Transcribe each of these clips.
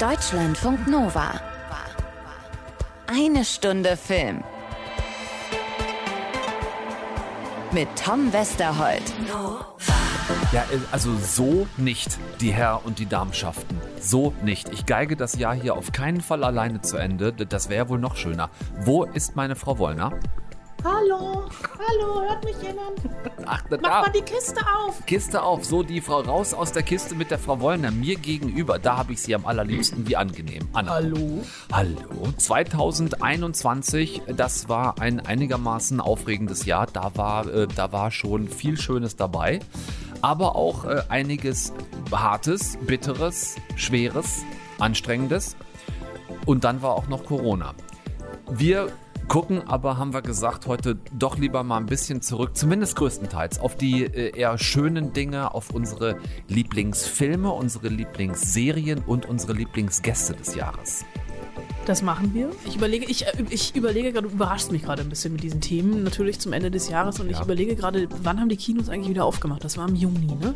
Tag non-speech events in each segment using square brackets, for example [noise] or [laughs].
Deutschlandfunk Nova. Eine Stunde Film. Mit Tom Westerholt. Ja, äh, also so nicht, die Herr- und die Damenschaften. So nicht. Ich geige das Jahr hier auf keinen Fall alleine zu Ende. Das wäre wohl noch schöner. Wo ist meine Frau Wollner? Hallo, hallo, hört mich jemand? Ach, da, Mach mal die Kiste auf. Kiste auf, so die Frau raus aus der Kiste mit der Frau Wollner mir gegenüber. Da habe ich sie am allerliebsten, wie angenehm. Anna. Hallo. Hallo. 2021, das war ein einigermaßen aufregendes Jahr. Da war, äh, da war schon viel Schönes dabei, aber auch äh, einiges Hartes, Bitteres, Schweres, Anstrengendes. Und dann war auch noch Corona. Wir gucken aber, haben wir gesagt, heute doch lieber mal ein bisschen zurück, zumindest größtenteils, auf die äh, eher schönen Dinge, auf unsere Lieblingsfilme, unsere Lieblingsserien und unsere Lieblingsgäste des Jahres. Das machen wir. Ich überlege, ich, äh, ich überlege gerade, du überraschst mich gerade ein bisschen mit diesen Themen, natürlich zum Ende des Jahres. Und ich Ja. überlege gerade, wann haben die Kinos eigentlich wieder aufgemacht? Das war im Juni, ne?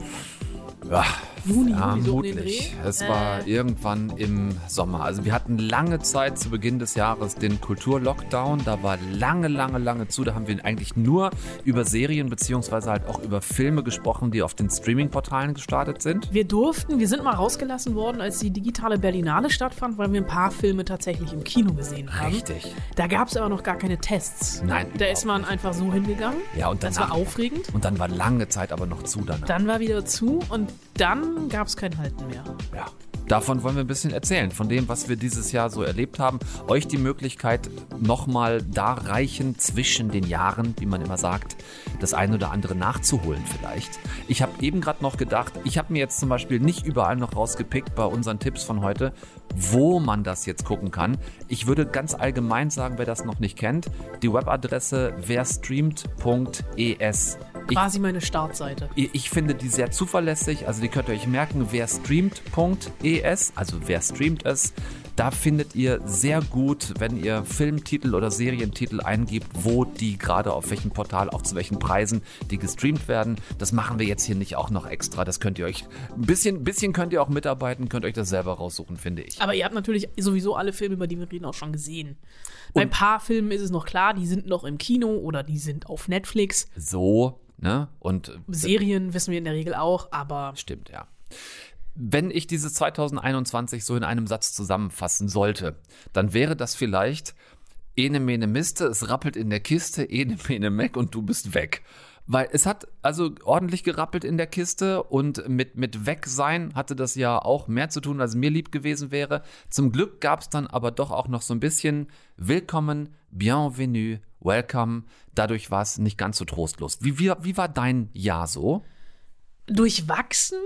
Ja, Juni, so vermutlich. Dreh. Es war Äh. irgendwann im Sommer. Also wir hatten lange Zeit zu Beginn des Jahres den Kulturlockdown. Da war lange, lange, lange zu. Da haben wir eigentlich nur über Serien beziehungsweise halt auch über Filme gesprochen, die auf den Streaming-Portalen gestartet sind. Wir durften, wir sind mal rausgelassen worden, als die digitale Berlinale stattfand, weil wir ein paar Filme tatsächlich im Kino gesehen haben. Richtig. Da gab es aber noch gar keine Tests. Nein, Da ist man einfach so hingegangen. Ja, und Das danach- war aufregend. Und dann war lange Zeit aber noch zu danach. Dann war wieder zu und dann gab es kein Halten mehr. Ja. Davon wollen wir ein bisschen erzählen, von dem, was wir dieses Jahr so erlebt haben. Euch die Möglichkeit, nochmal da reichen zwischen den Jahren, wie man immer sagt, das eine oder andere nachzuholen vielleicht. Ich habe eben gerade noch gedacht, ich habe mir jetzt zum Beispiel nicht überall noch rausgepickt bei unseren Tipps von heute, wo man das jetzt gucken kann. Ich würde ganz allgemein sagen, wer das noch nicht kennt, die Webadresse werstreamt.es. Ich Quasi meine Startseite. ich finde die sehr zuverlässig, also die könnt ihr euch merken, wer streamt.es, also wer streamt es. Da findet ihr sehr gut, wenn ihr Filmtitel oder Serientitel eingibt, wo die gerade auf welchem Portal, auch zu welchen Preisen die gestreamt werden. Das machen wir jetzt hier nicht auch noch extra. Das könnt ihr euch ein bisschen, bisschen könnt ihr auch mitarbeiten, könnt euch das selber raussuchen, finde ich. Aber ihr habt natürlich sowieso alle Filme, über die wir reden, auch schon gesehen. Bei ein paar Filmen ist es noch klar, die sind noch im Kino oder die sind auf Netflix. So, ne? Und äh, Serien wissen wir in der Regel auch, aber Stimmt, ja. Wenn ich dieses 2021 so in einem Satz zusammenfassen sollte, dann wäre das vielleicht Ene mene Miste, es rappelt in der Kiste, Ene mene Meck und du bist weg. Weil es hat also ordentlich gerappelt in der Kiste und mit, mit Wegsein hatte das ja auch mehr zu tun, als mir lieb gewesen wäre. Zum Glück gab es dann aber doch auch noch so ein bisschen Willkommen, Bienvenue, Welcome. Dadurch war es nicht ganz so trostlos. Wie, wie, wie war dein Jahr so? durchwachsen.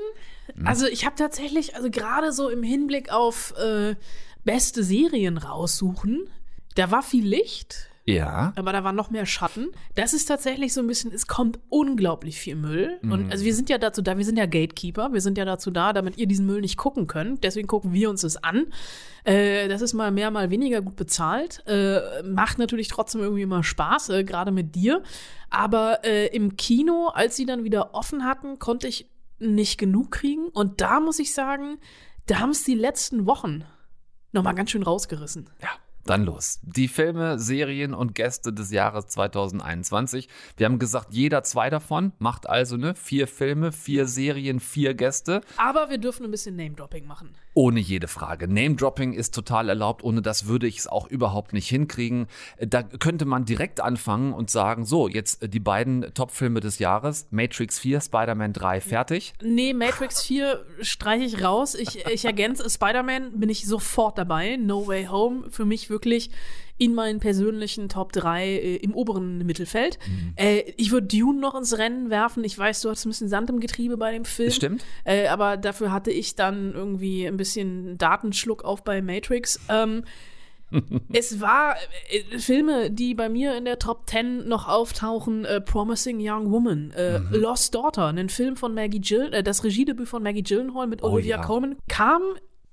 Hm. Also ich habe tatsächlich, also gerade so im Hinblick auf äh, beste Serien raussuchen, da war viel Licht. Ja. aber da war noch mehr Schatten. Das ist tatsächlich so ein bisschen, es kommt unglaublich viel Müll. Mhm. Und also wir sind ja dazu da, wir sind ja Gatekeeper, wir sind ja dazu da, damit ihr diesen Müll nicht gucken könnt. Deswegen gucken wir uns das an. Äh, das ist mal mehr, mal weniger gut bezahlt. Äh, macht natürlich trotzdem irgendwie immer Spaß, äh, gerade mit dir. Aber äh, im Kino, als sie dann wieder offen hatten, konnte ich nicht genug kriegen. Und da muss ich sagen, da haben es die letzten Wochen noch mal ganz schön rausgerissen. Ja, dann los. Die Filme, Serien und Gäste des Jahres 2021. Wir haben gesagt, jeder zwei davon macht also ne vier Filme, vier Serien, vier Gäste. Aber wir dürfen ein bisschen Name-Dropping machen. Ohne jede Frage. Name-Dropping ist total erlaubt. Ohne das würde ich es auch überhaupt nicht hinkriegen. Da könnte man direkt anfangen und sagen, so, jetzt äh, die beiden Top-Filme des Jahres. Matrix 4, Spider-Man 3, fertig. Nee, Matrix [laughs] 4 streiche ich raus. Ich, ich ergänze Spider-Man, bin ich sofort dabei. No Way Home, für mich wirklich in meinen persönlichen Top 3 äh, im oberen Mittelfeld. Äh, ich würde Dune noch ins Rennen werfen. Ich weiß, du hattest ein bisschen Sand im Getriebe bei dem Film. Stimmt. Äh, aber dafür hatte ich dann irgendwie ein bisschen Datenschluck auf bei Matrix. Ähm, [laughs] es war äh, Filme, die bei mir in der Top 10 noch auftauchen, äh, Promising Young Woman, äh, Lost Daughter, ein Film von Maggie Gill, äh, das Regiedebüt von Maggie Gyllenhaal mit Oh Olivia ja. Colman, kam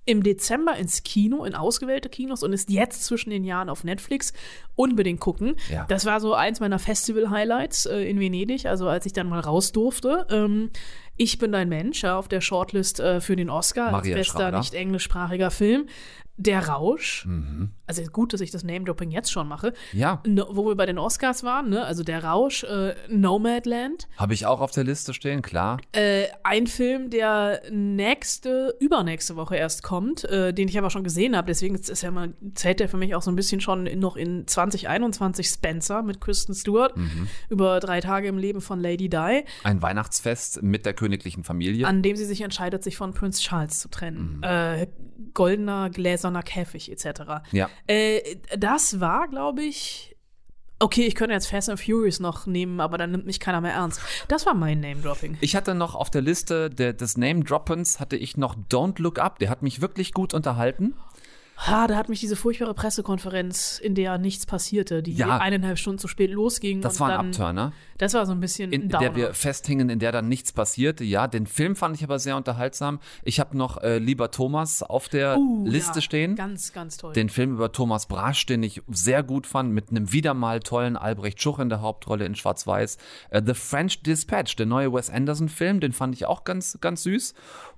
im Dezember ins Kino, in ausgewählte Kinos und ist jetzt zwischen den Jahren auf Netflix. Unbedingt gucken. Ja. Das war so eins meiner Festival-Highlights äh, in Venedig, also als ich dann mal raus durfte. Ähm, Ich bin dein Mensch ja, auf der Shortlist äh, für den Oscar Maria als bester nicht englischsprachiger Film. Der Rausch. Mhm. Also gut, dass ich das Name-Dropping jetzt schon mache. Ja, No, wo wir bei den Oscars waren, ne? also Der Rausch, äh, Nomadland. habe ich auch auf der Liste stehen, klar. Äh, ein Film, der nächste, übernächste Woche erst kommt, äh, den ich aber schon gesehen habe. Deswegen ist, ist ja mal, zählt der für mich auch so ein bisschen schon in, noch in 2021 Spencer mit Kristen Stewart Mhm. über drei Tage im Leben von Lady Di, Ein Weihnachtsfest mit der königlichen Familie. an dem sie sich entscheidet, sich von Prince Charles zu Mhm. trennen. Äh, goldener, gläserner Käfig etc. Ja. Äh, das war, glaube ich. Okay, ich könnte jetzt Fast and Furious noch nehmen, aber dann nimmt mich keiner mehr ernst. Das war mein Name-Dropping. Ich hatte noch auf der Liste der, des Name-Droppens hatte ich noch Don't Look Up. Der hat mich wirklich gut unterhalten. Ha, da hat mich diese furchtbare Pressekonferenz, in der nichts passierte, die Ja. eineinhalb Stunden zu spät losging. Das war ein Abturner. Das war so ein bisschen in ein der wir festhingen, in der dann nichts passierte. Ja, den Film fand ich aber sehr unterhaltsam. Ich habe noch äh, Lieber Thomas auf der Uh, Liste ja, stehen. Ganz, ganz toll. Den Film über Thomas Brasch, den ich sehr gut fand, mit einem wieder mal tollen Albrecht Schuch in der Hauptrolle in Schwarz-Weiß. Äh, The French Dispatch, der neue Wes Anderson-Film, den fand ich auch ganz, ganz süß.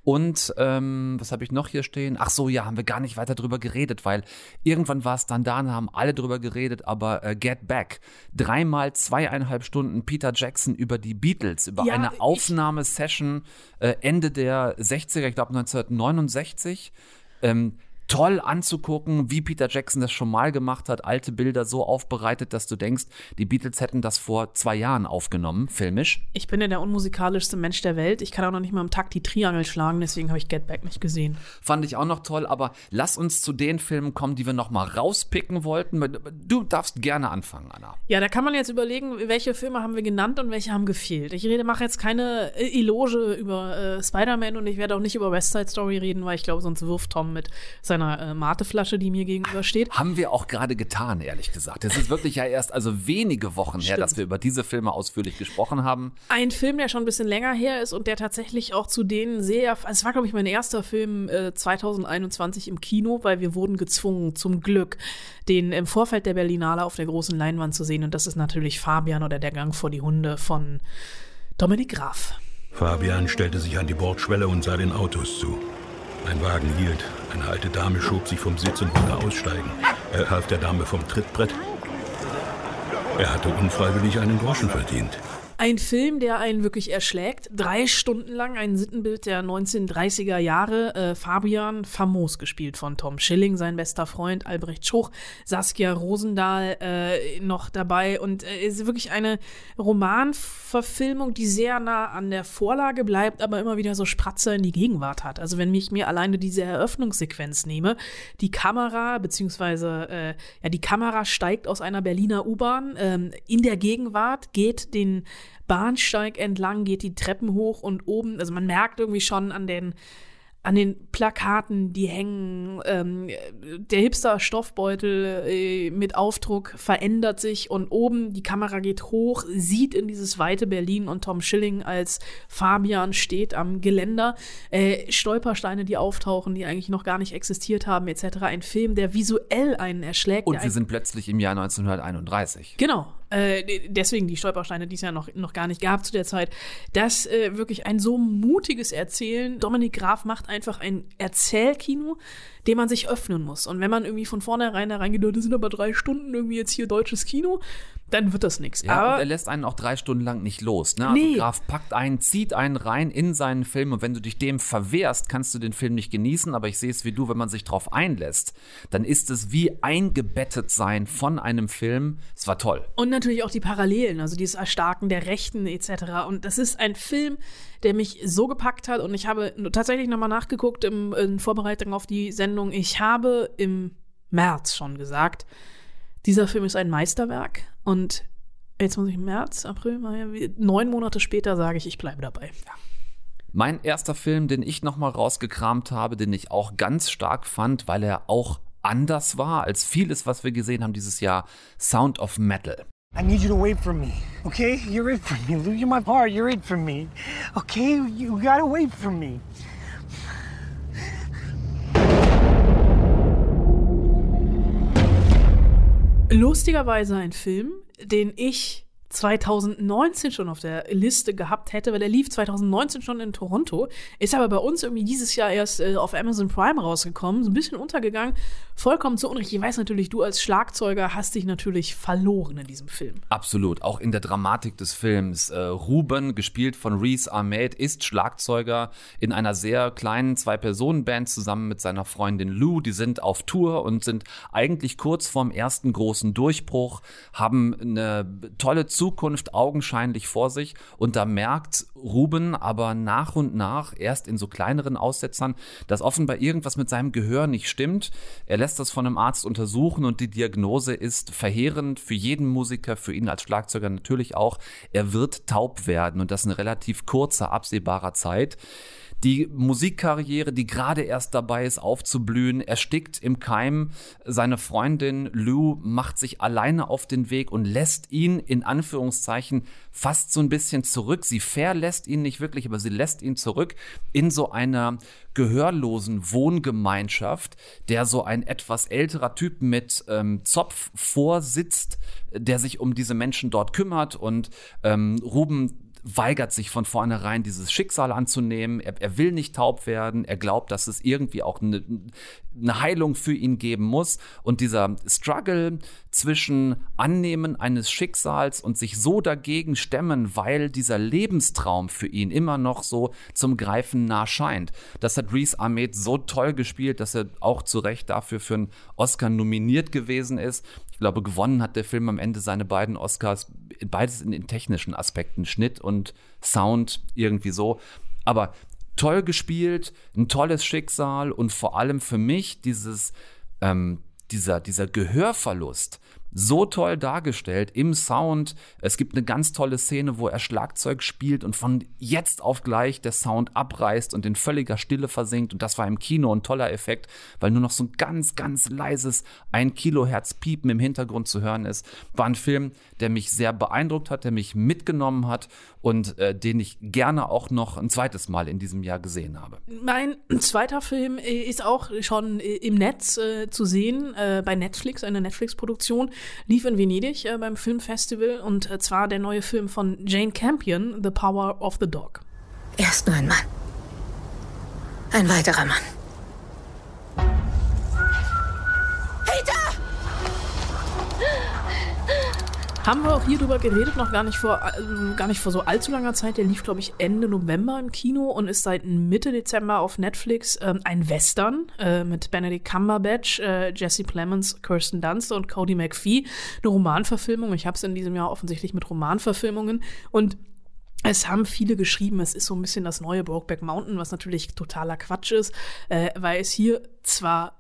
Und ähm, was habe ich noch hier stehen? Ach so, ja, haben wir gar nicht weiter drüber geredet, weil irgendwann war es dann da, und haben alle drüber geredet, aber äh, Get Back. Dreimal zweieinhalb Stunden Peter Jackson über die Beatles, über Ja, eine Aufnahmesession äh, Ende der 60er, ich glaube 1969. Ähm, toll anzugucken, wie Peter Jackson das schon mal gemacht hat, alte Bilder so aufbereitet, dass du denkst, die Beatles hätten das vor zwei Jahren aufgenommen, filmisch. ich bin ja der unmusikalischste Mensch der Welt. Ich kann auch noch nicht mal im Takt die Triangel schlagen, deswegen habe ich Get Back nicht gesehen. Fand ich auch noch toll, aber lass uns zu den Filmen kommen, die wir noch mal rauspicken wollten. Du darfst gerne anfangen, Anna. Ja, da kann man jetzt überlegen, welche Filme haben wir genannt und welche haben gefehlt. Ich rede, mache jetzt keine äh, Eloge über äh, Spider-Man und ich werde auch nicht über West Side Story reden, weil ich glaube, sonst wirft Tom mit seiner äh, Mateflasche, die mir gegenübersteht. Haben wir auch gerade getan, ehrlich gesagt. Es ist wirklich ja erst also wenige Wochen her, Stimmt. dass wir über diese Filme ausführlich gesprochen haben. Ein Film, der schon ein bisschen länger her ist und der tatsächlich auch zu denen sehr, also es war, glaube ich, mein erster Film äh, 2021 im Kino, weil wir wurden gezwungen, zum Glück, den im Vorfeld der Berlinale auf der großen Leinwand zu sehen. Und das ist natürlich Fabian oder Der Gang vor die Hunde von Dominik Graf. Fabian stellte sich an die Bordschwelle und sah den Autos zu. Ein Wagen hielt. Eine alte Dame schob sich vom Sitz und wollte aussteigen. Er half der Dame vom Trittbrett. Er hatte unfreiwillig einen Groschen verdient. Ein Film, der einen wirklich erschlägt. Drei Stunden lang ein Sittenbild der 1930er Jahre. Äh, Fabian, famos gespielt von Tom Schilling, sein bester Freund, Albrecht Schuch, Saskia Rosendahl äh, noch dabei. Und äh, es ist wirklich eine Romanverfilmung, die sehr nah an der Vorlage bleibt, aber immer wieder so Spratzer in die Gegenwart hat. Also wenn ich mir alleine diese Eröffnungssequenz nehme, die Kamera, beziehungsweise äh, ja, die Kamera steigt aus einer Berliner U-Bahn ähm, in der Gegenwart, geht den Bahnsteig entlang, geht die Treppen hoch und oben, also man merkt irgendwie schon an den an den Plakaten, die hängen, ähm, der Hipster-Stoffbeutel äh, mit Aufdruck verändert sich und oben die Kamera geht hoch, sieht in dieses weite Berlin und Tom Schilling als Fabian steht am Geländer, äh, Stolpersteine, die auftauchen, die eigentlich noch gar nicht existiert haben, etc. Ein Film, der visuell einen erschlägt. Und wir sind plötzlich im Jahr 1931. Genau. Äh, deswegen die Stolpersteine, die es ja noch, noch gar nicht gab zu der Zeit. Das äh, wirklich ein so mutiges Erzählen. Dominik Graf macht einfach ein Erzählkino, dem man sich öffnen muss. Und wenn man irgendwie von vornherein da reingeht, "Oh, das sind aber drei Stunden irgendwie jetzt hier deutsches Kino, dann wird das nichts. Ja, und aber er lässt einen auch drei Stunden lang nicht los. Ne? Also Nee. Graf packt einen, zieht einen rein in seinen Film und wenn du dich dem verwehrst, kannst du den Film nicht genießen. Aber ich sehe es wie du, wenn man sich drauf einlässt, dann ist es wie eingebettet sein von einem Film. Es war toll. Und natürlich auch die Parallelen, also dieses Erstarken der Rechten etc. Und das ist ein Film, der mich so gepackt hat. Und ich habe tatsächlich nochmal nachgeguckt im, in Vorbereitung auf die Sendung. Ich habe im März schon gesagt, dieser Film ist ein Meisterwerk. Und jetzt muss ich März, April, Mai, neun Monate später sage ich, ich bleibe dabei. Mein erster Film, den ich nochmal rausgekramt habe, den ich auch ganz stark fand, weil er auch anders war als vieles, was wir gesehen haben dieses Jahr, Sound of Metal. I need you to wait for me, okay? You're it for me. Lou, you're my part. You're it for me, okay? You gotta wait for me. Lustigerweise ein Film, den ich 2019 schon auf der Liste gehabt hätte, weil er lief 2019 schon in Toronto, ist aber bei uns irgendwie dieses Jahr erst äh, auf Amazon Prime rausgekommen, so ein bisschen untergegangen, vollkommen zu Unrecht. Ich weiß natürlich, du als Schlagzeuger hast dich natürlich verloren in diesem Film. Absolut, auch in der Dramatik des Films. Äh, Ruben, gespielt von Reese Ahmed, ist Schlagzeuger in einer sehr kleinen Zwei-Personen-Band zusammen mit seiner Freundin Lou. Die sind auf Tour und sind eigentlich kurz vorm ersten großen Durchbruch, haben eine tolle Zukunft augenscheinlich vor sich und da merkt Ruben aber nach und nach erst in so kleineren Aussetzern, dass offenbar irgendwas mit seinem Gehör nicht stimmt. Er lässt das von einem Arzt untersuchen und die Diagnose ist verheerend für jeden Musiker, für ihn als Schlagzeuger natürlich auch. Er wird taub werden und das in relativ kurzer, absehbarer Zeit. Die Musikkarriere, die gerade erst dabei ist aufzublühen, erstickt im Keim. Seine Freundin Lou macht sich alleine auf den Weg und lässt ihn in Anführungszeichen fast so ein bisschen zurück. Sie verlässt ihn nicht wirklich, aber sie lässt ihn zurück in so einer gehörlosen Wohngemeinschaft, der so ein etwas älterer Typ mit ähm, Zopf vorsitzt, der sich um diese Menschen dort kümmert und ähm, Ruben weigert sich von vornherein, dieses Schicksal anzunehmen. Er, er will nicht taub werden. Er glaubt, dass es irgendwie auch eine, eine Heilung für ihn geben muss. Und dieser Struggle zwischen Annehmen eines Schicksals und sich so dagegen stemmen, weil dieser Lebenstraum für ihn immer noch so zum Greifen nah scheint. Das hat Reese Ahmed so toll gespielt, dass er auch zu Recht dafür für einen Oscar nominiert gewesen ist. Ich glaube, gewonnen hat der Film am Ende seine beiden Oscars, beides in den technischen Aspekten, Schnitt und Sound irgendwie so. Aber toll gespielt, ein tolles Schicksal und vor allem für mich dieses, ähm, dieser, dieser Gehörverlust so toll dargestellt im Sound. Es gibt eine ganz tolle Szene, wo er Schlagzeug spielt und von jetzt auf gleich der Sound abreißt und in völliger Stille versinkt. Und das war im Kino ein toller Effekt, weil nur noch so ein ganz, ganz leises ein Kilohertz Piepen im Hintergrund zu hören ist. War ein Film, der mich sehr beeindruckt hat, der mich mitgenommen hat und äh, den ich gerne auch noch ein zweites Mal in diesem Jahr gesehen habe. Mein [clears throat] zweiter Film äh, ist auch schon äh, im Netz äh, zu sehen, äh, bei Netflix, eine Netflix-Produktion lief in Venedig äh, beim Filmfestival und zwar der neue Film von Jane Campion, The Power of the Dog. Er ist nur ein Mann. Ein weiterer Mann. Haben wir auch hier drüber geredet, noch gar nicht vor, äh, gar nicht vor so allzu langer Zeit. Der lief, glaube ich, Ende November im Kino und ist seit Mitte Dezember auf Netflix ähm, ein Western äh, mit Benedict Cumberbatch, äh, Jesse Plemons, Kirsten Dunst und Cody McPhee. Eine Romanverfilmung. Ich habe es in diesem Jahr offensichtlich mit Romanverfilmungen und es haben viele geschrieben, es ist so ein bisschen das neue Brokeback Mountain, was natürlich totaler Quatsch ist, äh, weil es hier zwar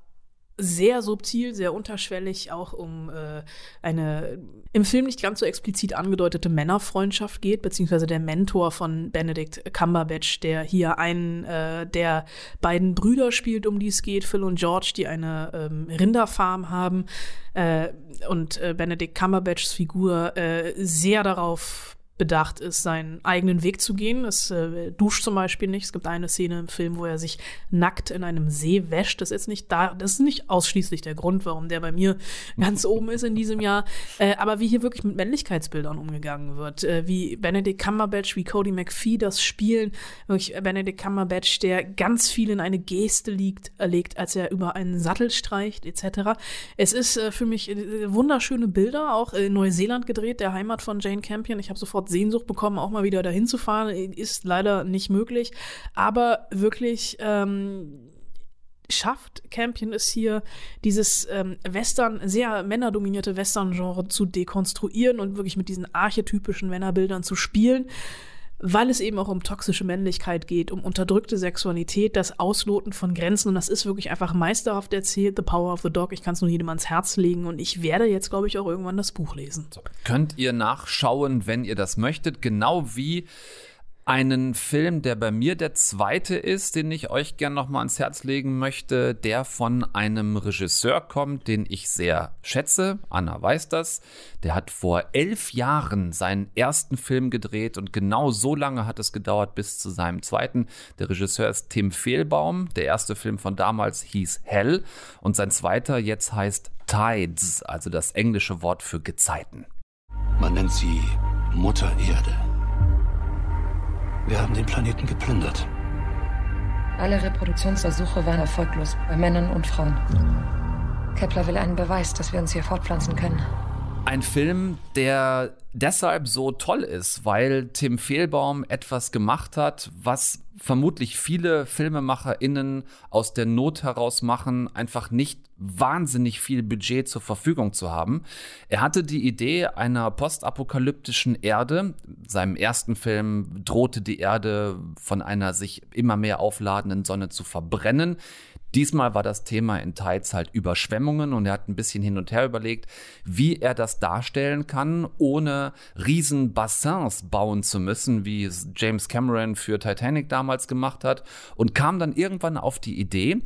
sehr subtil, sehr unterschwellig auch um äh, eine im Film nicht ganz so explizit angedeutete Männerfreundschaft geht, beziehungsweise der Mentor von Benedict Cumberbatch, der hier einen äh, der beiden Brüder spielt, um die es geht, Phil und George, die eine ähm, Rinderfarm haben äh, und äh, Benedict Cumberbatchs Figur äh, sehr darauf bedacht ist, seinen eigenen Weg zu gehen. Es äh, duscht zum Beispiel nicht. Es gibt eine Szene im Film, wo er sich nackt in einem See wäscht. Das ist jetzt nicht da, das ist nicht ausschließlich der Grund, warum der bei mir [laughs] ganz oben ist in diesem Jahr. Äh, aber wie hier wirklich mit Männlichkeitsbildern umgegangen wird, äh, wie Benedict Cumberbatch, wie Cody McPhee das spielen, wirklich Benedict Cumberbatch, der ganz viel in eine Geste liegt, erlegt, als er über einen Sattel streicht, etc. Es ist äh, für mich äh, wunderschöne Bilder, auch in Neuseeland gedreht, der Heimat von Jane Campion. Ich habe sofort Sehnsucht bekommen, auch mal wieder dahin zu fahren. Ist leider nicht möglich. Aber wirklich, ähm, schafft Campion es hier, dieses ähm, Western, sehr männerdominierte Western-Genre zu dekonstruieren und wirklich mit diesen archetypischen Männerbildern zu spielen weil es eben auch um toxische Männlichkeit geht, um unterdrückte Sexualität, das Ausloten von Grenzen. Und das ist wirklich einfach meisterhaft erzählt. The Power of the Dog. Ich kann es nur jedem ans Herz legen. Und ich werde jetzt, glaube ich, auch irgendwann das Buch lesen. Könnt ihr nachschauen, wenn ihr das möchtet. Genau wie einen Film, der bei mir der zweite ist, den ich euch gern noch mal ans Herz legen möchte, der von einem Regisseur kommt, den ich sehr schätze. Anna weiß das. Der hat vor elf Jahren seinen ersten Film gedreht und genau so lange hat es gedauert bis zu seinem zweiten. Der Regisseur ist Tim Fehlbaum. Der erste Film von damals hieß Hell und sein zweiter jetzt heißt Tides, also das englische Wort für Gezeiten. Man nennt sie Mutter Erde. Wir haben den Planeten geplündert. Alle Reproduktionsversuche waren erfolglos, bei Männern und Frauen. Kepler will einen Beweis, dass wir uns hier fortpflanzen können. Ein Film, der deshalb so toll ist, weil Tim Fehlbaum etwas gemacht hat, was vermutlich viele FilmemacherInnen aus der Not heraus machen, einfach nicht wahnsinnig viel Budget zur Verfügung zu haben. Er hatte die Idee einer postapokalyptischen Erde. Seinem ersten Film drohte die Erde von einer sich immer mehr aufladenden Sonne zu verbrennen. Diesmal war das Thema in Tides halt Überschwemmungen und er hat ein bisschen hin und her überlegt, wie er das darstellen kann, ohne riesen Bassins bauen zu müssen, wie es James Cameron für Titanic damals gemacht hat und kam dann irgendwann auf die Idee,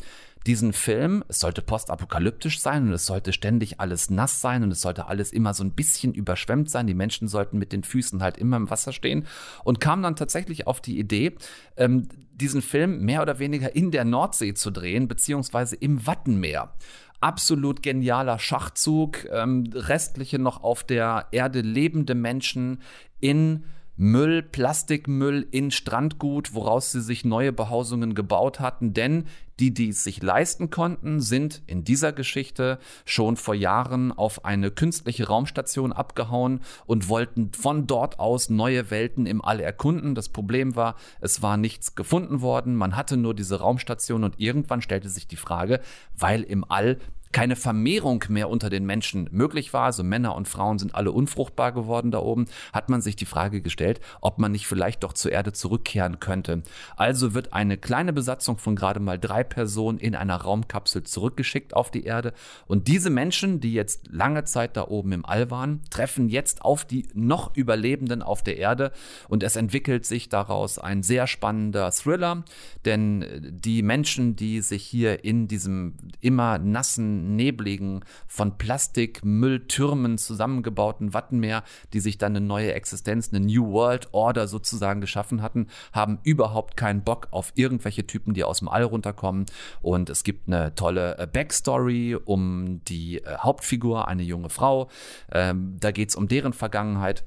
diesen Film, es sollte postapokalyptisch sein und es sollte ständig alles nass sein und es sollte alles immer so ein bisschen überschwemmt sein. Die Menschen sollten mit den Füßen halt immer im Wasser stehen und kam dann tatsächlich auf die Idee, ähm, diesen Film mehr oder weniger in der Nordsee zu drehen, beziehungsweise im Wattenmeer absolut genialer Schachzug. Ähm, restliche noch auf der Erde lebende Menschen in Müll, Plastikmüll in Strandgut, woraus sie sich neue Behausungen gebaut hatten. Denn die, die es sich leisten konnten, sind in dieser Geschichte schon vor Jahren auf eine künstliche Raumstation abgehauen und wollten von dort aus neue Welten im All erkunden. Das Problem war, es war nichts gefunden worden. Man hatte nur diese Raumstation und irgendwann stellte sich die Frage, weil im All keine Vermehrung mehr unter den Menschen möglich war, also Männer und Frauen sind alle unfruchtbar geworden da oben, hat man sich die Frage gestellt, ob man nicht vielleicht doch zur Erde zurückkehren könnte. Also wird eine kleine Besatzung von gerade mal drei Personen in einer Raumkapsel zurückgeschickt auf die Erde. Und diese Menschen, die jetzt lange Zeit da oben im All waren, treffen jetzt auf die noch Überlebenden auf der Erde. Und es entwickelt sich daraus ein sehr spannender Thriller, denn die Menschen, die sich hier in diesem immer nassen nebligen, von Plastikmülltürmen zusammengebauten Wattenmeer, die sich dann eine neue Existenz, eine New World Order sozusagen geschaffen hatten, haben überhaupt keinen Bock auf irgendwelche Typen, die aus dem All runterkommen. Und es gibt eine tolle äh, Backstory um die äh, Hauptfigur, eine junge Frau. Ähm, da geht es um deren Vergangenheit.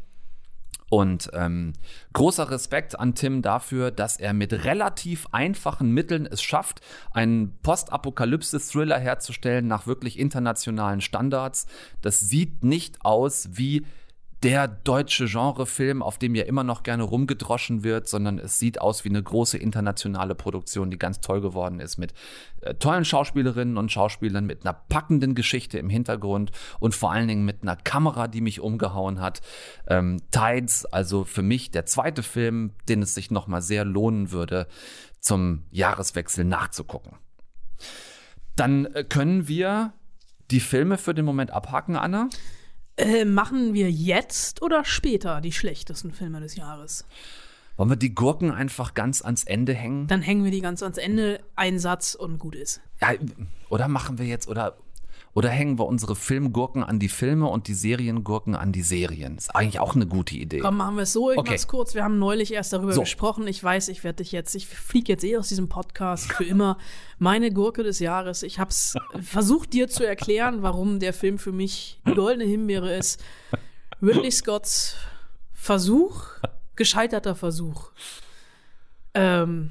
Und ähm, großer Respekt an Tim dafür, dass er mit relativ einfachen Mitteln es schafft, einen Postapokalypse-Thriller herzustellen nach wirklich internationalen Standards. Das sieht nicht aus wie der deutsche Genrefilm, auf dem ja immer noch gerne rumgedroschen wird, sondern es sieht aus wie eine große internationale Produktion, die ganz toll geworden ist mit äh, tollen Schauspielerinnen und Schauspielern, mit einer packenden Geschichte im Hintergrund und vor allen Dingen mit einer Kamera, die mich umgehauen hat. Ähm, Tides, also für mich der zweite Film, den es sich nochmal sehr lohnen würde, zum Jahreswechsel nachzugucken. Dann äh, können wir die Filme für den Moment abhaken, Anna. Äh, machen wir jetzt oder später die schlechtesten Filme des Jahres? Wollen wir die Gurken einfach ganz ans Ende hängen? Dann hängen wir die ganz ans Ende, ein Satz und gut ist. Ja, oder machen wir jetzt, oder oder hängen wir unsere Filmgurken an die Filme und die Seriengurken an die Serien? Ist eigentlich auch eine gute Idee. Komm, machen wir es so. Ich Okay. mach's kurz. Wir haben neulich erst darüber So. gesprochen. Ich weiß, ich werde dich jetzt, ich fliege jetzt eh aus diesem Podcast für immer. Meine Gurke des Jahres. Ich hab's [laughs] versucht dir zu erklären, warum der Film für mich die goldene Himbeere ist. Ridley Scotts Versuch, gescheiterter Versuch. Ähm,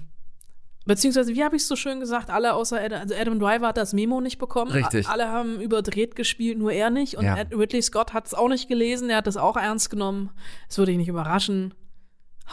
beziehungsweise, wie habe ich es so schön gesagt, alle außer Adam, also Adam Driver hat das Memo nicht bekommen. Richtig. Alle haben überdreht gespielt, nur er nicht. Und Ja. Ridley Scott hat es auch nicht gelesen, er hat es auch ernst genommen. Es würde ihn nicht überraschen.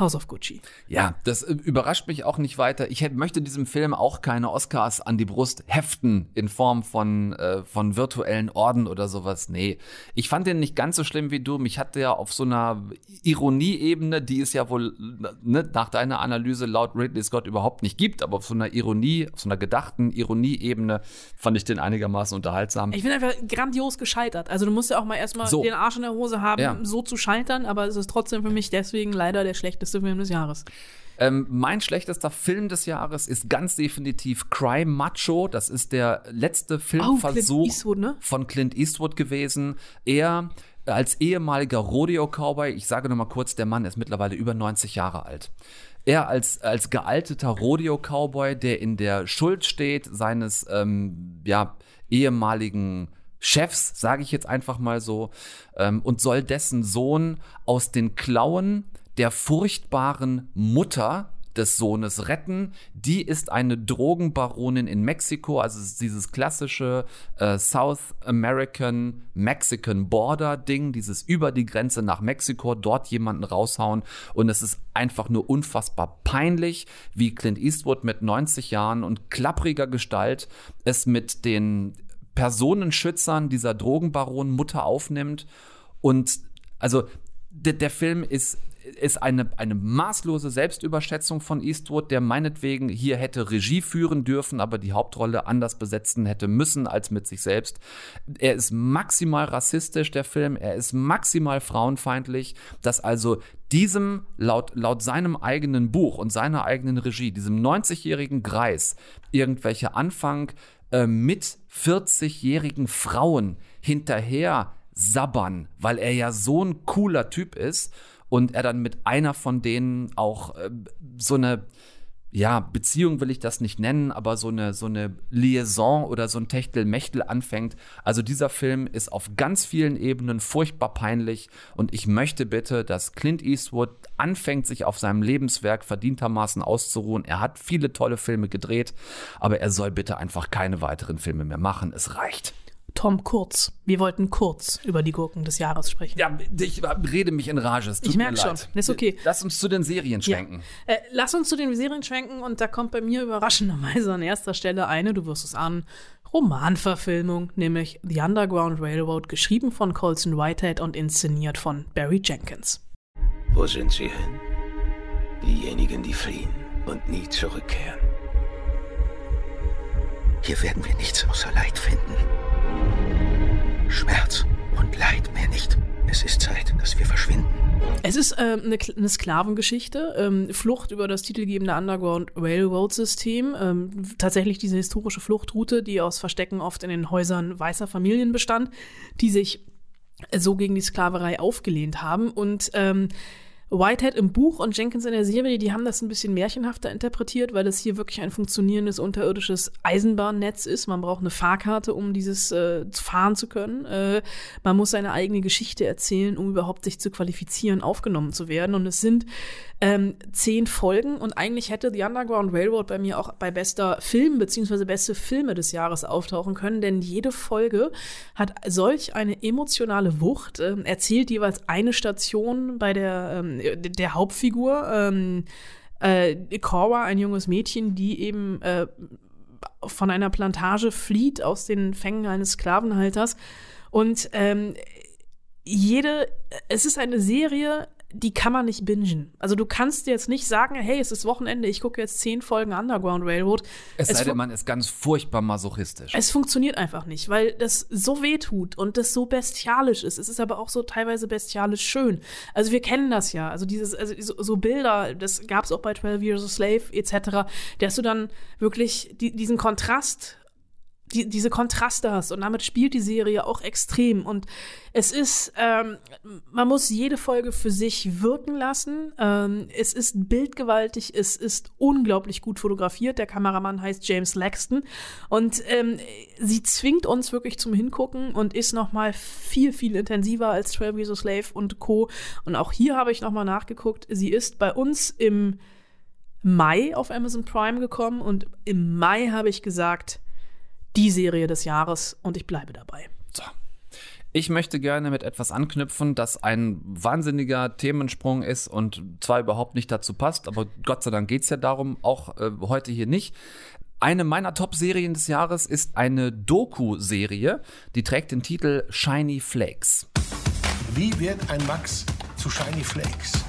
House of Gucci. Ja, das äh, überrascht mich auch nicht weiter. Ich hätt- möchte diesem Film auch keine Oscars an die Brust heften in Form von, äh, von virtuellen Orden oder sowas. Nee, ich fand den nicht ganz so schlimm wie du. Mich hat der auf so einer Ironieebene, die es ja wohl ne, nach deiner Analyse laut Ridley Scott überhaupt nicht gibt, aber auf so einer Ironie, auf so einer gedachten Ironieebene fand ich den einigermaßen unterhaltsam. Ich bin einfach grandios gescheitert. Also du musst ja auch mal erstmal So. den Arsch in der Hose haben, Ja. so zu scheitern, aber es ist trotzdem für mich deswegen leider der schlechteste Film des Jahres. Ähm, mein schlechtester Film des Jahres ist ganz definitiv Cry Macho. Das ist der letzte Filmversuch Clint Eastwood, ne? von Clint Eastwood gewesen. Er als ehemaliger Rodeo-Cowboy, ich sage noch mal kurz, der Mann ist mittlerweile über 90 Jahre alt. Er als, als gealteter Rodeo-Cowboy, der in der Schuld steht seines ähm, ja, ehemaligen Chefs, sage ich jetzt einfach mal so, ähm, und soll dessen Sohn aus den Klauen der furchtbaren Mutter des Sohnes retten. Die ist eine Drogenbaronin in Mexiko, also dieses klassische äh, South American Mexican Border Ding, dieses über die Grenze nach Mexiko, dort jemanden raushauen und es ist einfach nur unfassbar peinlich, wie Clint Eastwood mit 90 Jahren und klappriger Gestalt es mit den Personenschützern dieser Drogenbaron Mutter aufnimmt und also der, der Film ist ist eine, eine maßlose Selbstüberschätzung von Eastwood, der meinetwegen hier hätte Regie führen dürfen, aber die Hauptrolle anders besetzen hätte müssen als mit sich selbst. Er ist maximal rassistisch, der Film. Er ist maximal frauenfeindlich, dass also diesem, laut, laut seinem eigenen Buch und seiner eigenen Regie, diesem 90-jährigen Greis, irgendwelche Anfang äh, mit 40-jährigen Frauen hinterher sabbern, weil er ja so ein cooler Typ ist und er dann mit einer von denen auch äh, so eine ja, Beziehung will ich das nicht nennen, aber so eine, so eine Liaison oder so ein Techtelmechtel anfängt. Also dieser Film ist auf ganz vielen Ebenen furchtbar peinlich und ich möchte bitte, dass Clint Eastwood anfängt, sich auf seinem Lebenswerk verdientermaßen auszuruhen. Er hat viele tolle Filme gedreht, aber er soll bitte einfach keine weiteren Filme mehr machen. Es reicht. Tom Kurz. Wir wollten kurz über die Gurken des Jahres sprechen. Ja, ich rede mich in Rage. ich merke schon. Das ist okay. Lass uns zu den Serien schwenken. Ja. Äh, lass uns zu den Serien schwenken und da kommt bei mir überraschenderweise an erster Stelle eine, du wirst es an, Romanverfilmung, nämlich The Underground Railroad, geschrieben von Colson Whitehead und inszeniert von Barry Jenkins. Wo sind sie hin? Diejenigen, die fliehen und nie zurückkehren. Hier werden wir nichts außer Leid finden. Schmerz und Leid mehr nicht. Es ist Zeit, dass wir verschwinden. Es ist äh, eine, eine, Sklavengeschichte, ähm, Flucht über das titelgebende Underground Railroad System. Ähm, tatsächlich diese historische Fluchtroute, die aus Verstecken oft in den Häusern weißer Familien bestand, die sich so gegen die Sklaverei aufgelehnt haben. Und ähm, Whitehead im Buch und Jenkins in der Serie, die haben das ein bisschen märchenhafter interpretiert, weil es hier wirklich ein funktionierendes unterirdisches Eisenbahnnetz ist. Man braucht eine Fahrkarte, um dieses äh, fahren zu können. Äh, man muss seine eigene Geschichte erzählen, um überhaupt sich zu qualifizieren, aufgenommen zu werden. Und es sind ähm, zehn Folgen und eigentlich hätte The Underground Railroad bei mir auch bei bester Film bzw. beste Filme des Jahres auftauchen können, denn jede Folge hat solch eine emotionale Wucht, äh, erzählt jeweils eine Station bei der ähm, der Hauptfigur, ähm, äh, Cora, ein junges Mädchen, die eben äh, von einer Plantage flieht aus den Fängen eines Sklavenhalters. Und ähm, jede, es ist eine Serie, die kann man nicht bingen. Also du kannst jetzt nicht sagen, hey, es ist Wochenende, ich gucke jetzt zehn Folgen Underground Railroad. Es, es sei denn, man ist ganz furchtbar masochistisch. Es funktioniert einfach nicht, weil das so weh tut und das so bestialisch ist. Es ist aber auch so teilweise bestialisch schön. Also wir kennen das ja. Also dieses, also so, so Bilder, das gab es auch bei 12 Years a Slave etc., dass du dann wirklich die, diesen Kontrast die, diese Kontraste hast und damit spielt die Serie auch extrem und es ist, ähm, man muss jede Folge für sich wirken lassen. Ähm, es ist bildgewaltig, es ist unglaublich gut fotografiert. Der Kameramann heißt James Laxton und ähm, sie zwingt uns wirklich zum Hingucken und ist noch mal viel viel intensiver als 12 Years a Slave und Co. Und auch hier habe ich noch mal nachgeguckt. Sie ist bei uns im Mai auf Amazon Prime gekommen und im Mai habe ich gesagt die Serie des Jahres und ich bleibe dabei. So. Ich möchte gerne mit etwas anknüpfen, das ein wahnsinniger Themensprung ist und zwar überhaupt nicht dazu passt, aber Gott sei Dank geht es ja darum, auch äh, heute hier nicht. Eine meiner Top-Serien des Jahres ist eine Doku-Serie, die trägt den Titel Shiny Flakes. Wie wird ein Max zu Shiny Flakes?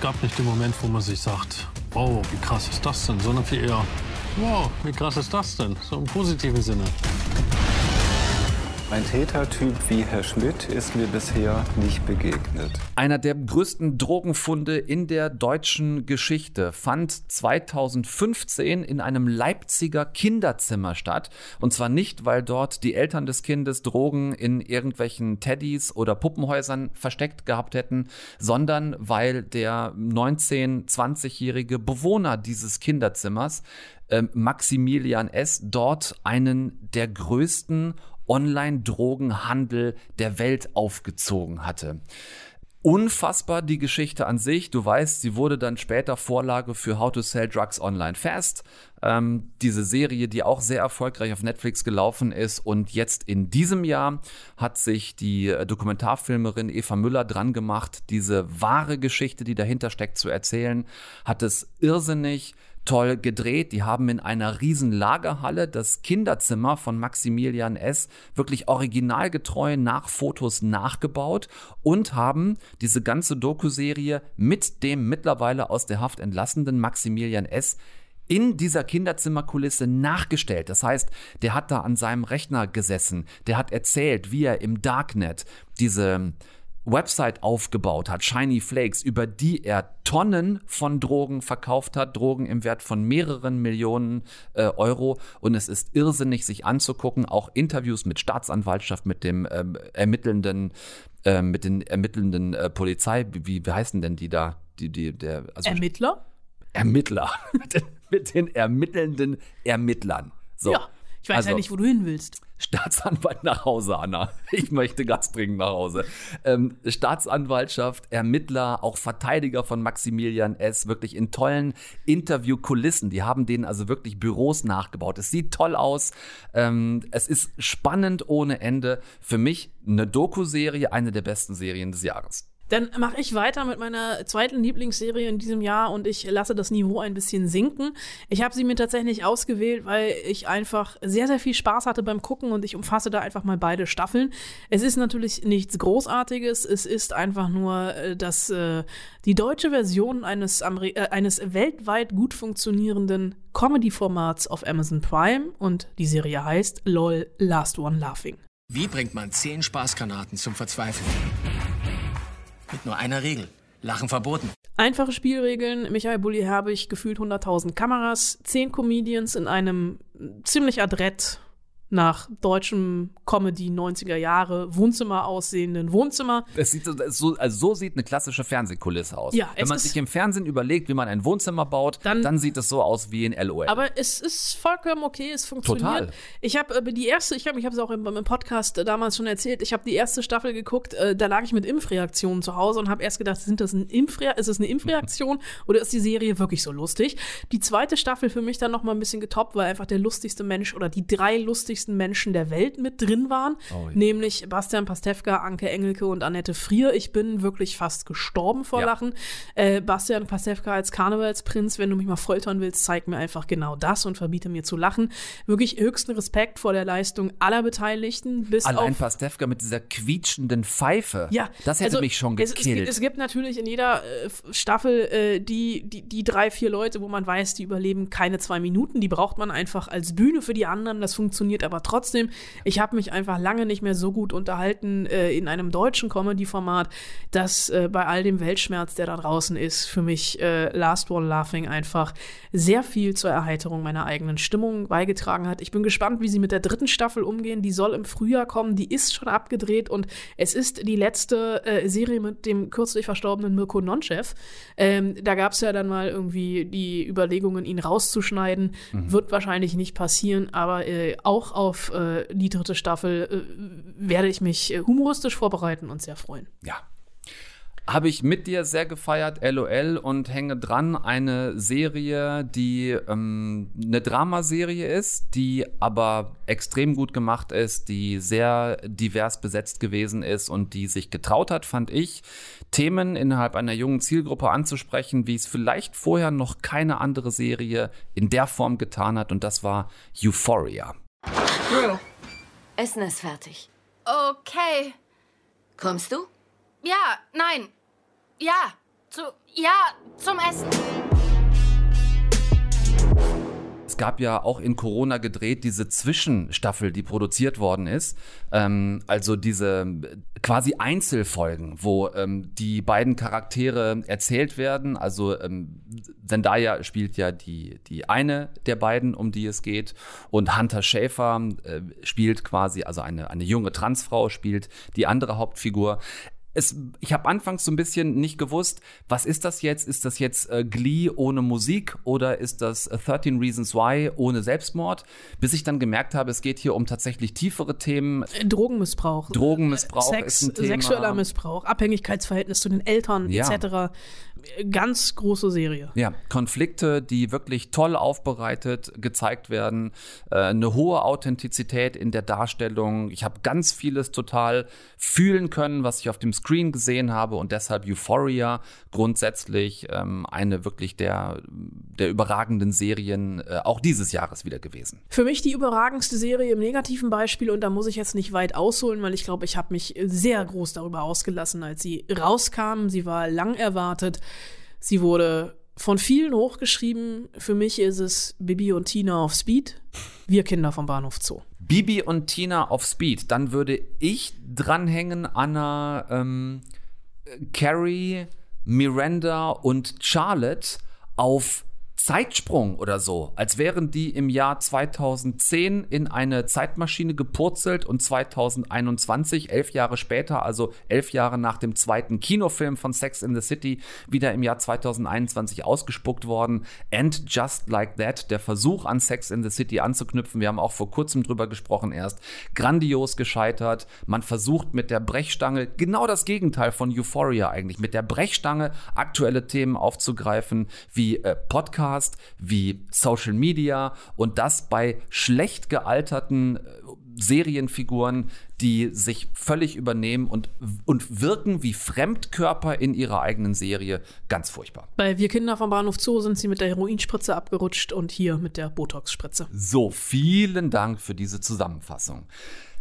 Gab nicht den Moment, wo man sich sagt, oh, wie krass ist das denn, sondern viel eher, Wow, wie krass ist das denn? So im positiven Sinne. Ein Tätertyp wie Herr Schmidt ist mir bisher nicht begegnet. Einer der größten Drogenfunde in der deutschen Geschichte fand 2015 in einem Leipziger Kinderzimmer statt. Und zwar nicht, weil dort die Eltern des Kindes Drogen in irgendwelchen Teddys oder Puppenhäusern versteckt gehabt hätten, sondern weil der 19-, 20-jährige Bewohner dieses Kinderzimmers ähm, Maximilian S. dort einen der größten Online-Drogenhandel der Welt aufgezogen hatte. Unfassbar die Geschichte an sich. Du weißt, sie wurde dann später Vorlage für How to Sell Drugs Online Fast. Ähm, diese Serie, die auch sehr erfolgreich auf Netflix gelaufen ist. Und jetzt in diesem Jahr hat sich die äh, Dokumentarfilmerin Eva Müller dran gemacht, diese wahre Geschichte, die dahinter steckt, zu erzählen. Hat es irrsinnig toll gedreht. Die haben in einer riesen Lagerhalle das Kinderzimmer von Maximilian S. wirklich originalgetreu nach Fotos nachgebaut und haben diese ganze Doku-Serie mit dem mittlerweile aus der Haft entlassenen Maximilian S in dieser Kinderzimmerkulisse nachgestellt. Das heißt, der hat da an seinem Rechner gesessen, der hat erzählt, wie er im Darknet diese Website aufgebaut hat, Shiny Flakes, über die er Tonnen von Drogen verkauft hat, Drogen im Wert von mehreren Millionen äh, Euro. Und es ist irrsinnig, sich anzugucken, auch Interviews mit Staatsanwaltschaft, mit dem ähm, ermittelnden, äh, mit den ermittelnden äh, Polizei, wie, wie heißen denn die da? Die, die, der, also Ermittler? Ermittler. [laughs] mit den ermittelnden Ermittlern. So. Ja, ich weiß also, ja nicht, wo du hin willst. Staatsanwalt nach Hause, Anna. [laughs] Ich möchte ganz dringend nach Hause. Ähm, Staatsanwaltschaft, Ermittler, auch Verteidiger von Maximilian S. Wirklich in tollen Interviewkulissen. Die haben denen also wirklich Büros nachgebaut. Es sieht toll aus. Ähm, es ist spannend ohne Ende. Für mich eine Doku-Serie, eine der besten Serien des Jahres. Dann mache ich weiter mit meiner zweiten Lieblingsserie in diesem Jahr und ich lasse das Niveau ein bisschen sinken. Ich habe sie mir tatsächlich ausgewählt, weil ich einfach sehr, sehr viel Spaß hatte beim Gucken und ich umfasse da einfach mal beide Staffeln. Es ist natürlich nichts Großartiges, es ist einfach nur äh, äh, die deutsche Version eines, Ameri äh, eines weltweit gut funktionierenden Comedy-Formats auf Amazon Prime und die Serie heißt LOL Last One Laughing. Wie bringt man zehn Spaßgranaten zum Verzweifeln? Mit nur einer Regel. Lachen verboten. Einfache Spielregeln. Michael Bulli Herbig gefühlt 100.000 Kameras, 10 Comedians in einem ziemlich adrett nach deutschem Comedy 90er Jahre Wohnzimmer aussehenden Wohnzimmer. Es sieht so, also so sieht eine klassische Fernsehkulisse aus. Ja, Wenn man sich im Fernsehen überlegt, wie man ein Wohnzimmer baut, dann, dann sieht es so aus wie in LOL. Aber es ist vollkommen okay, es funktioniert. Total. Ich habe äh, die erste, ich habe ich es auch im, im, Podcast äh, damals schon erzählt, ich habe die erste Staffel geguckt, äh, da lag ich mit Impfreaktionen zu Hause und habe erst gedacht, sind das ein Impfre ist es eine Impfreaktion [laughs] oder ist die Serie wirklich so lustig? Die zweite Staffel für mich dann noch mal ein bisschen getoppt, weil einfach der lustigste Mensch oder die drei lustigsten wichtigsten Menschen der Welt mit drin waren, oh, ja. nämlich Bastian Pastewka, Anke Engelke und Annette Frier. Ich bin wirklich fast gestorben vor ja. Lachen. Äh, Bastian Pastewka als Karnevalsprinz, wenn du mich mal foltern willst, zeig mir einfach genau das und verbiete mir zu lachen. Wirklich höchsten Respekt vor der Leistung aller Beteiligten. Bis Allein auf Pastewka mit dieser quietschenden Pfeife. Ja, das hätte also, mich schon gekillt. Es, es, gibt, es, gibt, natürlich in jeder äh, Staffel äh, die, die, die drei, vier Leute, wo man weiß, die überleben keine zwei Minuten. Die braucht man einfach als Bühne für die anderen. Das funktioniert aber trotzdem, ich habe mich einfach lange nicht mehr so gut unterhalten äh, in einem deutschen Comedy-Format, dass äh, bei all dem Weltschmerz, der da draußen ist, für mich äh, Last One Laughing einfach sehr viel zur Erheiterung meiner eigenen Stimmung beigetragen hat. Ich bin gespannt, wie sie mit der dritten Staffel umgehen. Die soll im Frühjahr kommen, die ist schon abgedreht und es ist die letzte äh, Serie mit dem kürzlich verstorbenen Mirko Nonchev. Ähm, da gab es ja dann mal irgendwie die Überlegungen, ihn rauszuschneiden. Mhm. Wird wahrscheinlich nicht passieren, aber äh, auch auf äh, die dritte Staffel äh, werde ich mich äh, humoristisch vorbereiten und sehr freuen. Ja. Habe ich mit dir sehr gefeiert, LOL, und hänge dran. Eine Serie, die ähm, eine Dramaserie ist, die aber extrem gut gemacht ist, die sehr divers besetzt gewesen ist und die sich getraut hat, fand ich, Themen innerhalb einer jungen Zielgruppe anzusprechen, wie es vielleicht vorher noch keine andere Serie in der Form getan hat. Und das war Euphoria. Drew. Essen ist fertig. Okay. Kommst du? Ja, nein. Ja, zu. Ja, zum Essen. Es gab ja auch in Corona gedreht diese Zwischenstaffel, die produziert worden ist. Ähm, also diese quasi Einzelfolgen, wo ähm, die beiden Charaktere erzählt werden. Also ähm, Zendaya spielt ja die, die eine der beiden, um die es geht. Und Hunter Schäfer äh, spielt quasi, also eine, eine junge Transfrau spielt die andere Hauptfigur es, ich habe anfangs so ein bisschen nicht gewusst, was ist das jetzt? Ist das jetzt äh, Glee ohne Musik oder ist das 13 Reasons Why ohne Selbstmord? Bis ich dann gemerkt habe, es geht hier um tatsächlich tiefere Themen. Drogenmissbrauch. Drogenmissbrauch Sex, ist ein Thema. sexueller Missbrauch, Abhängigkeitsverhältnis zu den Eltern Ja. etc. Ganz große Serie. Ja, Konflikte, die wirklich toll aufbereitet gezeigt werden, äh, eine hohe Authentizität in der Darstellung. Ich habe ganz vieles total fühlen können, was ich auf dem Screen gesehen habe und deshalb Euphoria grundsätzlich ähm, eine wirklich der, der überragenden Serien äh, auch dieses Jahres wieder gewesen. Für mich die überragendste Serie im negativen Beispiel und da muss ich jetzt nicht weit ausholen, weil ich glaube, ich habe mich sehr groß darüber ausgelassen, als sie rauskam. Sie war lang erwartet. Sie wurde von vielen hochgeschrieben. Für mich ist es Bibi und Tina auf Speed. Wir Kinder vom Bahnhof Zoo. Bibi und Tina auf Speed. Dann würde ich dranhängen an einer ähm, Carrie, Miranda und Charlotte auf Zeitsprung oder so, als wären die im Jahr 2010 in eine Zeitmaschine gepurzelt und 2021, elf Jahre später, also elf Jahre nach dem zweiten Kinofilm von Sex in the City, wieder im Jahr 2021 ausgespuckt worden. And Just Like That, der Versuch an Sex in the City anzuknüpfen, wir haben auch vor kurzem drüber gesprochen erst, grandios gescheitert. Man versucht mit der Brechstange genau das Gegenteil von Euphoria eigentlich, mit der Brechstange aktuelle Themen aufzugreifen, wie äh, Podcast, wie Social Media und das bei schlecht gealterten äh, Serienfiguren, die sich völlig übernehmen und, und wirken wie Fremdkörper in ihrer eigenen Serie. Ganz furchtbar. Bei Wir Kinder vom Bahnhof Zoo sind sie mit der Heroinspritze abgerutscht und hier mit der Botox-Spritze. So, vielen Dank für diese Zusammenfassung.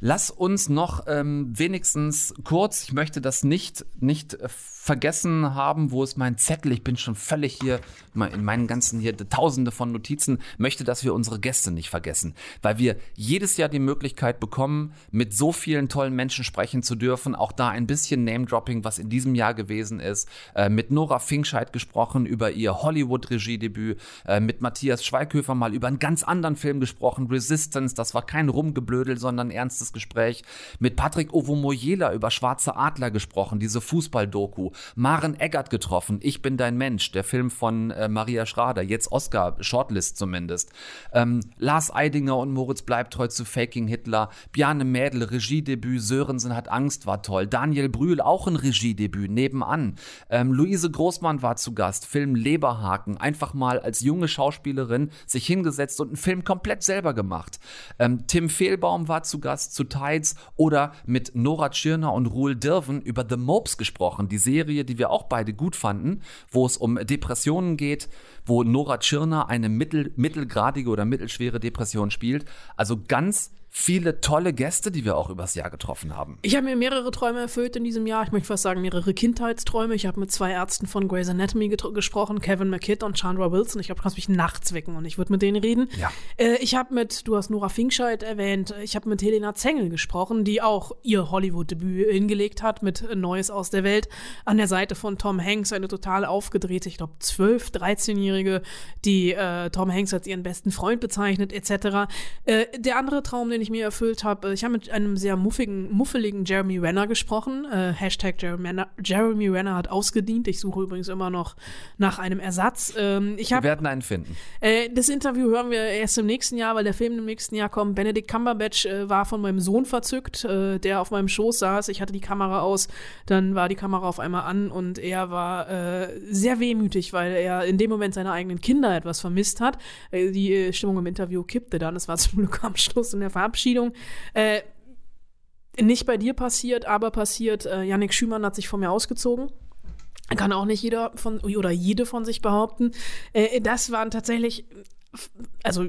Lass uns noch ähm, wenigstens kurz, ich möchte das nicht, nicht äh, vergessen haben, wo ist mein Zettel? Ich bin schon völlig hier in meinen ganzen hier tausende von Notizen, möchte, dass wir unsere Gäste nicht vergessen, weil wir jedes Jahr die Möglichkeit bekommen, mit so vielen tollen Menschen sprechen zu dürfen. Auch da ein bisschen Name-Dropping, was in diesem Jahr gewesen ist. Äh, mit Nora Finkscheid gesprochen über ihr Hollywood-Regiedebüt, äh, mit Matthias Schweighöfer mal über einen ganz anderen Film gesprochen, Resistance. Das war kein Rumgeblödel, sondern ernstes Gespräch. Mit Patrick Ovomoyela über Schwarze Adler gesprochen, diese Fußball-Doku. Maren Eggert getroffen, Ich bin dein Mensch, der Film von äh, Maria Schrader, jetzt Oscar, Shortlist zumindest. Ähm, Lars Eidinger und Moritz Bleibtreu zu Faking Hitler. Bjarne Mädel, Regiedebüt, Sörensen hat Angst, war toll. Daniel Brühl, auch ein Regiedebüt, nebenan. Ähm, Luise Großmann war zu Gast, Film Leberhaken, einfach mal als junge Schauspielerin sich hingesetzt und einen Film komplett selber gemacht. Ähm, Tim Fehlbaum war zu Gast zu Tides oder mit Nora Tschirner und Ruhl Dirven über The Mopes gesprochen, die Serie, die wir auch beide gut fanden, wo es um Depressionen geht, wo Nora Tschirner eine mittel, mittelgradige oder mittelschwere Depression spielt. Also ganz viele tolle Gäste, die wir auch übers Jahr getroffen haben. Ich habe mir mehrere Träume erfüllt in diesem Jahr. Ich möchte fast sagen, mehrere Kindheitsträume. Ich habe mit zwei Ärzten von Grey's Anatomy gesprochen, Kevin McKidd und Chandra Wilson. Ich glaube, du kannst mich nachts wecken und ich würde mit denen reden. Ja. Äh, ich habe mit, du hast Nora Finkscheid erwähnt, ich habe mit Helena Zengel gesprochen, die auch ihr Hollywood-Debüt hingelegt hat mit Neues aus der Welt. An der Seite von Tom Hanks, eine total aufgedrehte, ich glaube, 12-, 13-Jährige, die äh, Tom Hanks als ihren besten Freund bezeichnet, etc. Äh, der andere Traum, den ich mir erfüllt habe, ich habe mit einem sehr muffigen, muffeligen Jeremy Renner gesprochen. Äh, Hashtag Jeremy Renner, Jeremy Renner hat ausgedient. Ich suche übrigens immer noch nach einem Ersatz. Ähm, ich hab, wir werden einen finden. Äh, das Interview hören wir erst im nächsten Jahr, weil der Film im nächsten Jahr kommt. Benedict Cumberbatch äh, war von meinem Sohn verzückt, äh, der auf meinem Schoß saß. Ich hatte die Kamera aus, dann war die Kamera auf einmal an und er war äh, sehr wehmütig, weil er in dem Moment seine eigenen Kinder etwas vermisst hat. Äh, die äh, Stimmung im Interview kippte dann. Es war zum Glück am Schluss in der Verabschiedung. Äh, nicht bei dir passiert, aber passiert, äh, Yannick Schümann hat sich von mir ausgezogen. Kann auch nicht jeder von oder jede von sich behaupten. Äh, das waren tatsächlich, also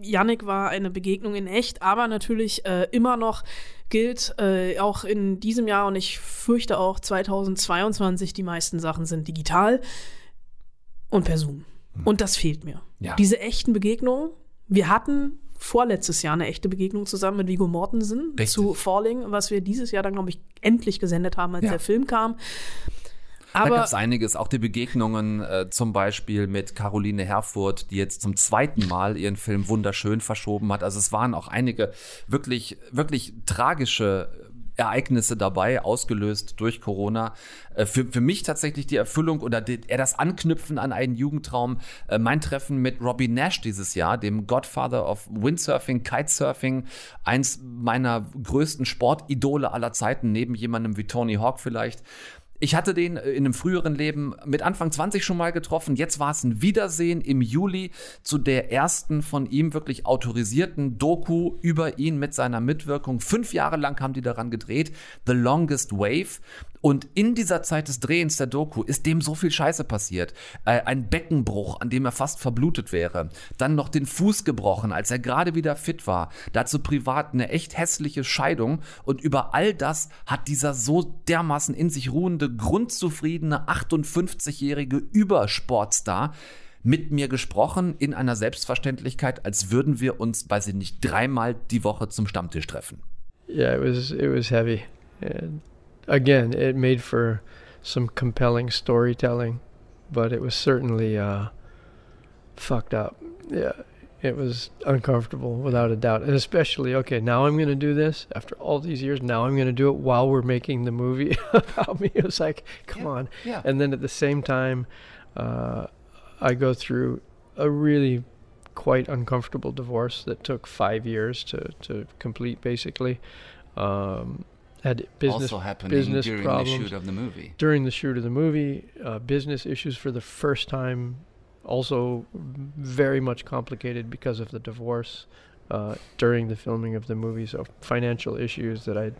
Yannick war eine Begegnung in echt, aber natürlich äh, immer noch gilt äh, auch in diesem Jahr und ich fürchte auch 2022, die meisten Sachen sind digital und per Zoom. Und das fehlt mir. Ja. Diese echten Begegnungen, wir hatten vorletztes Jahr eine echte Begegnung zusammen mit Vigo Mortensen Richtig. zu Falling, was wir dieses Jahr dann, glaube ich, endlich gesendet haben, als Ja. der Film kam. da Aber gab es einiges, auch die Begegnungen äh, zum Beispiel mit Caroline Herfurth, die jetzt zum zweiten Mal ihren Film wunderschön verschoben hat. Also es waren auch einige wirklich, wirklich tragische Ereignisse dabei, ausgelöst durch Corona. Äh, für, für mich tatsächlich die Erfüllung oder die, eher das Anknüpfen an einen Jugendtraum. Äh, mein Treffen mit Robbie Nash dieses Jahr, dem Godfather of Windsurfing, Kitesurfing, eins meiner größten Sportidole aller Zeiten, neben jemandem wie Tony Hawk vielleicht. Ich hatte den äh, in einem früheren Leben mit Anfang 20 schon mal getroffen. Jetzt war es ein Wiedersehen im Juli zu der ersten von ihm wirklich autorisierten Doku über ihn mit seiner Mitwirkung. Fünf Jahre lang haben die daran gedreht. The Longest Wave. Und in dieser Zeit des Drehens der Doku ist dem so viel Scheiße passiert. Äh, ein Beckenbruch, an dem er fast verblutet wäre. Dann noch den Fuß gebrochen, als er gerade wieder fit war. Dazu privat eine echt hässliche Scheidung. Und über all das hat dieser so dermaßen in sich ruhende, grundzufriedene 58-jährige Übersportstar mit mir gesprochen in einer Selbstverständlichkeit, als würden wir uns, weiß ich nicht, dreimal die Woche zum Stammtisch treffen. Yeah, it was it was heavy. And again, it made for some compelling storytelling, but it was certainly uh, fucked up. Yeah, it was uncomfortable without a doubt, and especially okay. Now I'm going to do this after all these years. Now I'm going to do it while we're making the movie [laughs] about me. It was like, come yeah, on. Yeah. And then at the same time, uh, I go through a really quite uncomfortable divorce that took five years to to complete, basically. Um, had business also happening business during problems the shoot of the movie. During the shoot of the movie, uh, business issues for the first time, also very much complicated because of the divorce. Uh, during the filming of the movie, so financial issues that I'd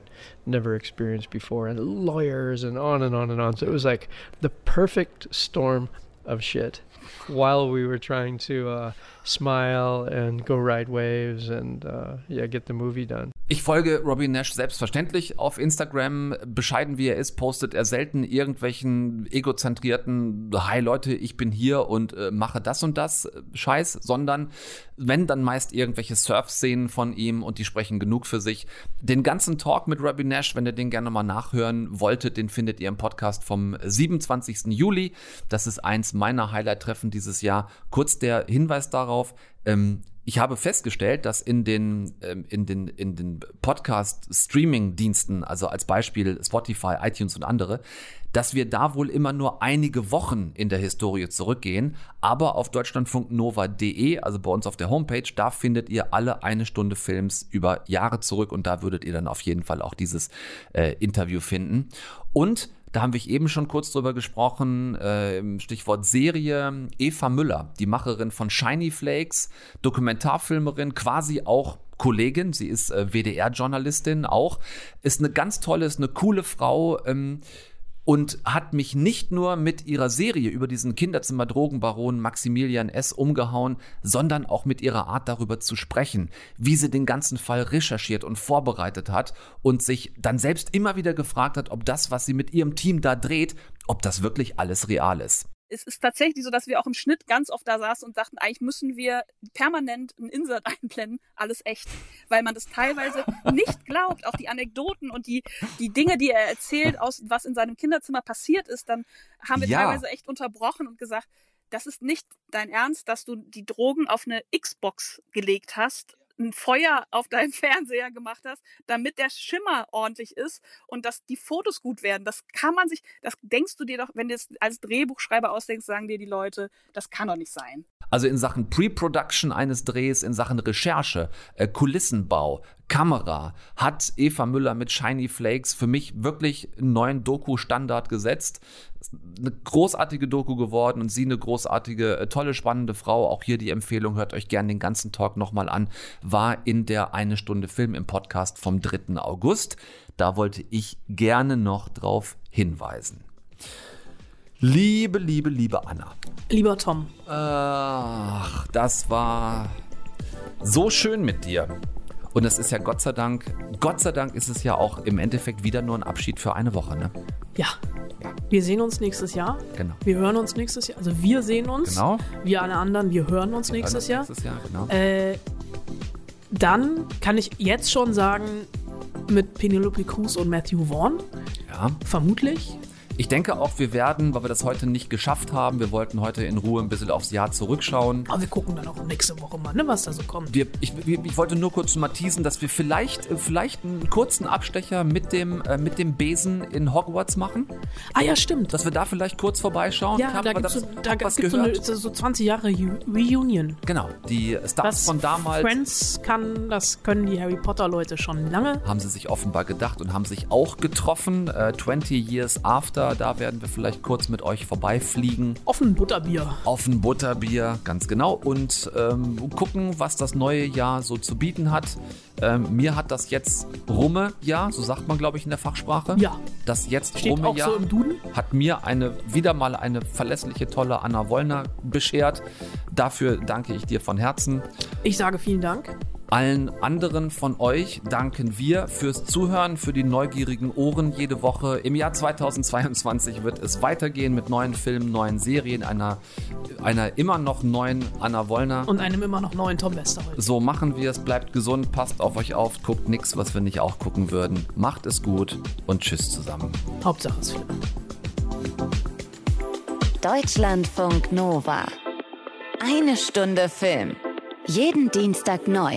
never experienced before, and lawyers, and on and on and on. So it was like the perfect storm of shit while we were trying to uh, smile and go ride waves and uh, yeah, get the movie done. Ich folge Robbie Nash selbstverständlich auf Instagram. Bescheiden wie er ist, postet er selten irgendwelchen egozentrierten Hi Leute, ich bin hier und äh, mache das und das äh, Scheiß, sondern wenn dann meist irgendwelche Surf-Szenen von ihm und die sprechen genug für sich. Den ganzen Talk mit Robbie Nash, wenn ihr den gerne mal nachhören wolltet, den findet ihr im Podcast vom 27. Juli. Das ist eins meiner Highlight-Treffen dieses Jahr. Kurz der Hinweis darauf, ähm, ich habe festgestellt, dass in den, ähm, in den, in den Podcast-Streaming-Diensten, also als Beispiel Spotify, iTunes und andere, dass wir da wohl immer nur einige Wochen in der Historie zurückgehen. Aber auf deutschlandfunknova.de, also bei uns auf der Homepage, da findet ihr alle eine Stunde Films über Jahre zurück und da würdet ihr dann auf jeden Fall auch dieses äh, Interview finden. Und da haben wir eben schon kurz drüber gesprochen, äh, Stichwort Serie. Eva Müller, die Macherin von Shiny Flakes, Dokumentarfilmerin, quasi auch Kollegin, sie ist äh, WDR-Journalistin auch, ist eine ganz tolle, ist eine coole Frau. Ähm, und hat mich nicht nur mit ihrer Serie über diesen Kinderzimmer-Drogenbaron Maximilian S. umgehauen, sondern auch mit ihrer Art darüber zu sprechen, wie sie den ganzen Fall recherchiert und vorbereitet hat und sich dann selbst immer wieder gefragt hat, ob das, was sie mit ihrem Team da dreht, ob das wirklich alles real ist es ist tatsächlich so, dass wir auch im Schnitt ganz oft da saßen und sagten, eigentlich müssen wir permanent ein Insert [laughs] einblenden, alles echt, weil man das teilweise nicht glaubt, auch die Anekdoten und die, die Dinge, die er erzählt, aus was in seinem Kinderzimmer passiert ist, dann haben wir ja. teilweise echt unterbrochen und gesagt, das ist nicht dein Ernst, dass du die Drogen auf eine Xbox gelegt hast ein Feuer auf deinem [laughs] Fernseher gemacht hast, damit der Schimmer ordentlich ist und dass die Fotos gut werden. Das kann man sich, das denkst du dir doch, wenn du es als Drehbuchschreiber ausdenkst, sagen dir die Leute, das kann doch nicht sein. Also in Sachen Pre-Production eines Drehs, in Sachen Recherche, äh, Kulissenbau, Kamera hat Eva Müller mit Shiny Flakes für mich wirklich einen neuen Doku-Standard gesetzt. Eine großartige Doku geworden und sie eine großartige, äh, tolle, spannende Frau. Auch hier die Empfehlung, hört euch gerne den ganzen Talk nochmal an. War in der Eine Stunde Film im Podcast vom 3. August. Da wollte ich gerne noch drauf hinweisen. Liebe, liebe, liebe Anna. Lieber Tom. Ach, das war so schön mit dir. Und es ist ja Gott sei Dank, Gott sei Dank ist es ja auch im Endeffekt wieder nur ein Abschied für eine Woche, ne? Ja. Wir sehen uns nächstes Jahr. Genau. Wir hören uns nächstes Jahr. Also wir sehen uns. Genau. Wir alle anderen, wir hören uns wir nächstes hören uns Jahr. Nächstes Jahr, genau. Äh, dann kann ich jetzt schon sagen, mit Penelope Cruz und Matthew Vaughn. Ja. Vermutlich. Ich denke auch, wir werden, weil wir das heute nicht geschafft haben, wir wollten heute in Ruhe ein bisschen aufs Jahr zurückschauen. Aber wir gucken dann auch nächste Woche mal, ne, was da so kommt. Wir, ich, ich wollte nur kurz mal teasen, dass wir vielleicht, äh, vielleicht einen kurzen Abstecher mit dem, äh, mit dem Besen in Hogwarts machen. Ah ja, stimmt. Dass wir da vielleicht kurz vorbeischauen. Ja, da gibt es so, da gibt's so, eine, gehört? so 20 Jahre Re- Reunion. Genau, die Stars Was von damals Friends kann, das können die Harry Potter Leute schon lange. haben sie sich offenbar gedacht und haben sich auch getroffen. Äh, 20 Years After, da werden wir vielleicht kurz mit euch vorbeifliegen. Offen Butterbier. Auf ein Butterbier, ganz genau. Und ähm, gucken, was das neue Jahr so zu bieten hat. Ähm, mir hat das jetzt Rumme Jahr, so sagt man, glaube ich, in der Fachsprache. Ja. Das jetzt Steht Rumme auch Jahr so im Duden. hat mir eine wieder mal eine verlässliche, tolle Anna Wollner beschert. Dafür danke ich dir von Herzen. Ich sage vielen Dank. Allen anderen von euch danken wir fürs Zuhören, für die neugierigen Ohren jede Woche. Im Jahr 2022 wird es weitergehen mit neuen Filmen, neuen Serien, einer, einer immer noch neuen Anna Wollner. Und einem immer noch neuen Tom Wester heute. So machen wir es. Bleibt gesund, passt auf euch auf, guckt nichts, was wir nicht auch gucken würden. Macht es gut und tschüss zusammen. Hauptsache es Film. Deutschlandfunk Nova. Eine Stunde Film. Jeden Dienstag neu.